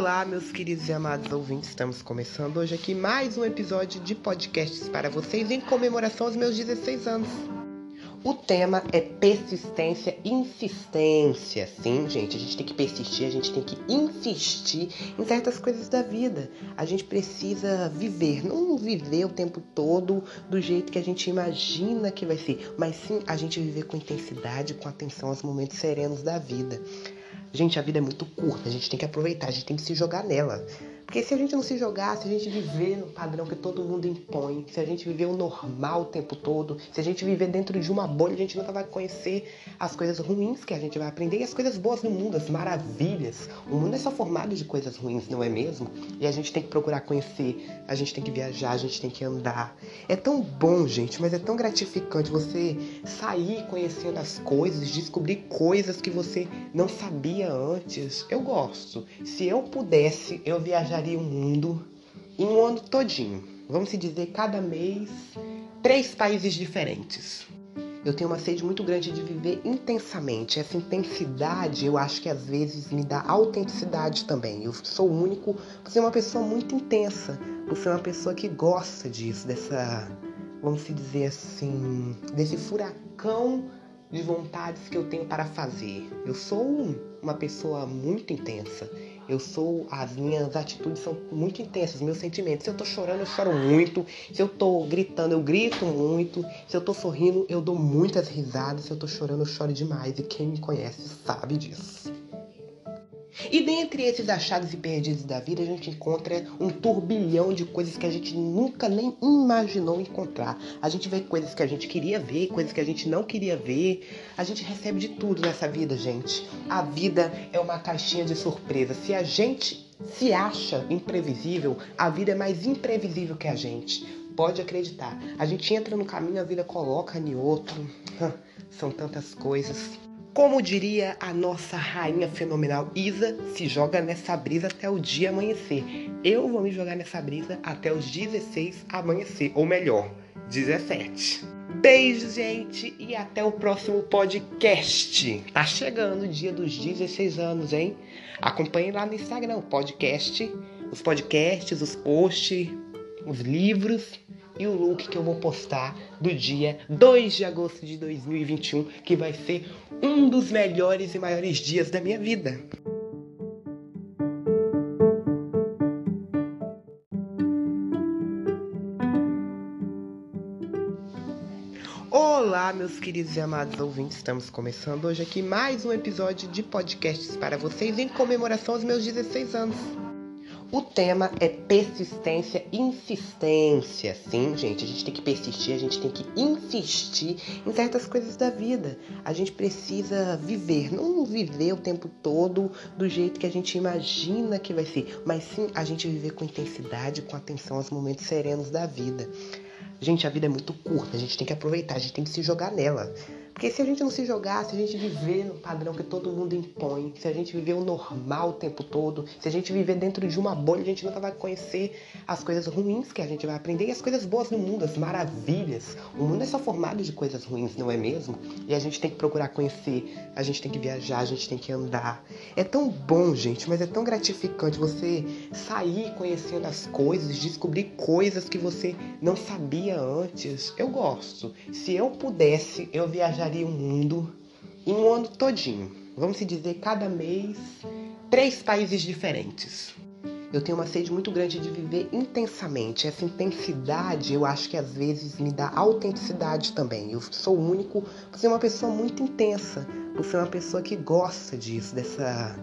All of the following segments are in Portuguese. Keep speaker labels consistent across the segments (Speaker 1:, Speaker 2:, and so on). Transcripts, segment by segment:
Speaker 1: Olá, meus queridos e amados ouvintes, estamos começando hoje aqui mais um episódio de podcasts para vocês em comemoração aos meus 16 anos. O tema é persistência insistência. Sim, gente, a gente tem que persistir, a gente tem que insistir em certas coisas da vida. A gente precisa viver, não viver o tempo todo do jeito que a gente imagina que vai ser, mas sim a gente viver com intensidade, com atenção aos momentos serenos da vida. Gente, a vida é muito curta, a gente tem que aproveitar, a gente tem que se jogar nela. Porque se a gente não se jogar, se a gente viver no padrão que todo mundo impõe, se a gente viver o normal o tempo todo, se a gente viver dentro de uma bolha, a gente nunca vai conhecer as coisas ruins que a gente vai aprender e as coisas boas no mundo, as maravilhas. O mundo é só formado de coisas ruins, não é mesmo? E a gente tem que procurar conhecer, a gente tem que viajar, a gente tem que andar. É tão bom, gente, mas é tão gratificante você sair conhecendo as coisas, descobrir coisas que você não sabia antes. Eu gosto. Se eu pudesse, eu viajaria o mundo em um ano todinho. Vamos se dizer, cada mês, três países diferentes. Eu tenho uma sede muito grande de viver intensamente. Essa intensidade, eu acho que às vezes me dá autenticidade também. Eu sou único por ser uma pessoa muito intensa, por ser uma pessoa que gosta disso, dessa, vamos se dizer assim, desse furacão de vontades que eu tenho para fazer. Eu sou uma pessoa muito intensa. Eu sou, as minhas atitudes são muito intensas, meus sentimentos. Se eu tô chorando, eu choro muito. Se eu tô gritando, eu grito muito. Se eu tô sorrindo, eu dou muitas risadas. Se eu tô chorando, eu choro demais. E quem me conhece sabe disso. E dentre esses achados e perdidos da vida, a gente encontra um turbilhão de coisas que a gente nunca nem imaginou encontrar. A gente vê coisas que a gente queria ver, coisas que a gente não queria ver. A gente recebe de tudo nessa vida, gente. A vida é uma caixinha de surpresa. Se a gente se acha imprevisível, a vida é mais imprevisível que a gente. Pode acreditar. A gente entra no caminho, a vida coloca em outro. São tantas coisas. Como diria a nossa rainha fenomenal Isa, se joga nessa brisa até o dia amanhecer. Eu vou me jogar nessa brisa até os 16 amanhecer, ou melhor, 17. Beijo, gente, e até o próximo podcast. Tá chegando o dia dos 16 anos, hein? Acompanhe lá no Instagram o podcast, os podcasts, os posts, os livros e o look que eu vou postar do dia 2 de agosto de 2021, que vai ser um dos melhores e maiores dias da minha vida. Olá, meus queridos e amados ouvintes, estamos começando hoje aqui mais um episódio de podcasts para vocês em comemoração aos meus 16 anos. O tema é persistência insistência. Sim, gente, a gente tem que persistir, a gente tem que insistir em certas coisas da vida. A gente precisa viver, não viver o tempo todo do jeito que a gente imagina que vai ser, mas sim a gente viver com intensidade, com atenção aos momentos serenos da vida. Gente, a vida é muito curta, a gente tem que aproveitar, a gente tem que se jogar nela. Porque se a gente não se jogar, se a gente viver no padrão que todo mundo impõe, se a gente viver o normal o tempo todo, se a gente viver dentro de uma bolha, a gente nunca vai conhecer as coisas ruins que a gente vai aprender e as coisas boas no mundo, as maravilhas. O mundo é só formado de coisas ruins, não é mesmo? E a gente tem que procurar conhecer, a gente tem que viajar, a gente tem que andar. É tão bom, gente, mas é tão gratificante você sair conhecendo as coisas, descobrir coisas que você não sabia antes. Eu gosto. Se eu pudesse, eu viajaria viajaria o mundo em um ano todinho. Vamos se dizer, cada mês, três países diferentes. Eu tenho uma sede muito grande de viver intensamente. Essa intensidade, eu acho que às vezes me dá autenticidade também. Eu sou único por ser uma pessoa muito intensa, por ser uma pessoa que gosta disso, dessa,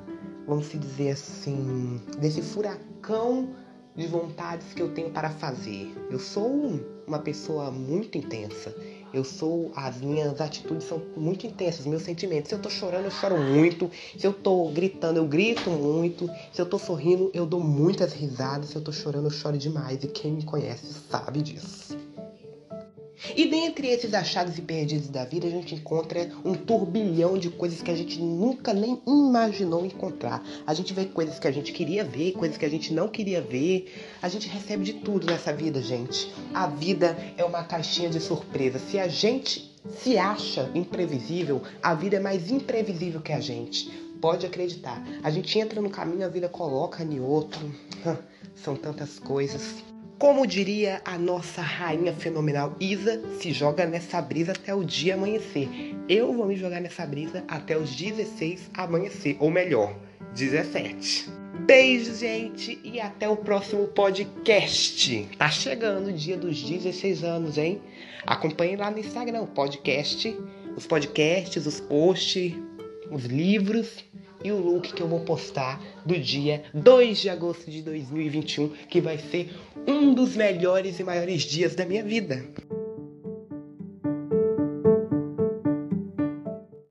Speaker 1: vamos se dizer assim, desse furacão de vontades que eu tenho para fazer. Eu sou uma pessoa muito intensa. Eu sou, as minhas atitudes são muito intensas, meus sentimentos. Se eu tô chorando, eu choro muito. Se eu tô gritando, eu grito muito. Se eu tô sorrindo, eu dou muitas risadas. Se eu tô chorando, eu choro demais. E quem me conhece sabe disso. E dentre esses achados e perdidos da vida, a gente encontra um turbilhão de coisas que a gente nunca nem imaginou encontrar. A gente vê coisas que a gente queria ver, coisas que a gente não queria ver. A gente recebe de tudo nessa vida, gente. A vida é uma caixinha de surpresa. Se a gente se acha imprevisível, a vida é mais imprevisível que a gente. Pode acreditar. A gente entra no caminho, a vida coloca em outro. São tantas coisas. Como diria a nossa rainha fenomenal Isa, se joga nessa brisa até o dia amanhecer. Eu vou me jogar nessa brisa até os 16 amanhecer, ou melhor, 17. Beijo, gente, e até o próximo podcast. Tá chegando o dia dos 16 anos, hein? Acompanhe lá no Instagram o podcast, os podcasts, os posts, os livros e o look que eu vou postar do dia 2 de agosto de 2021, que vai ser um dos melhores e maiores dias da minha vida.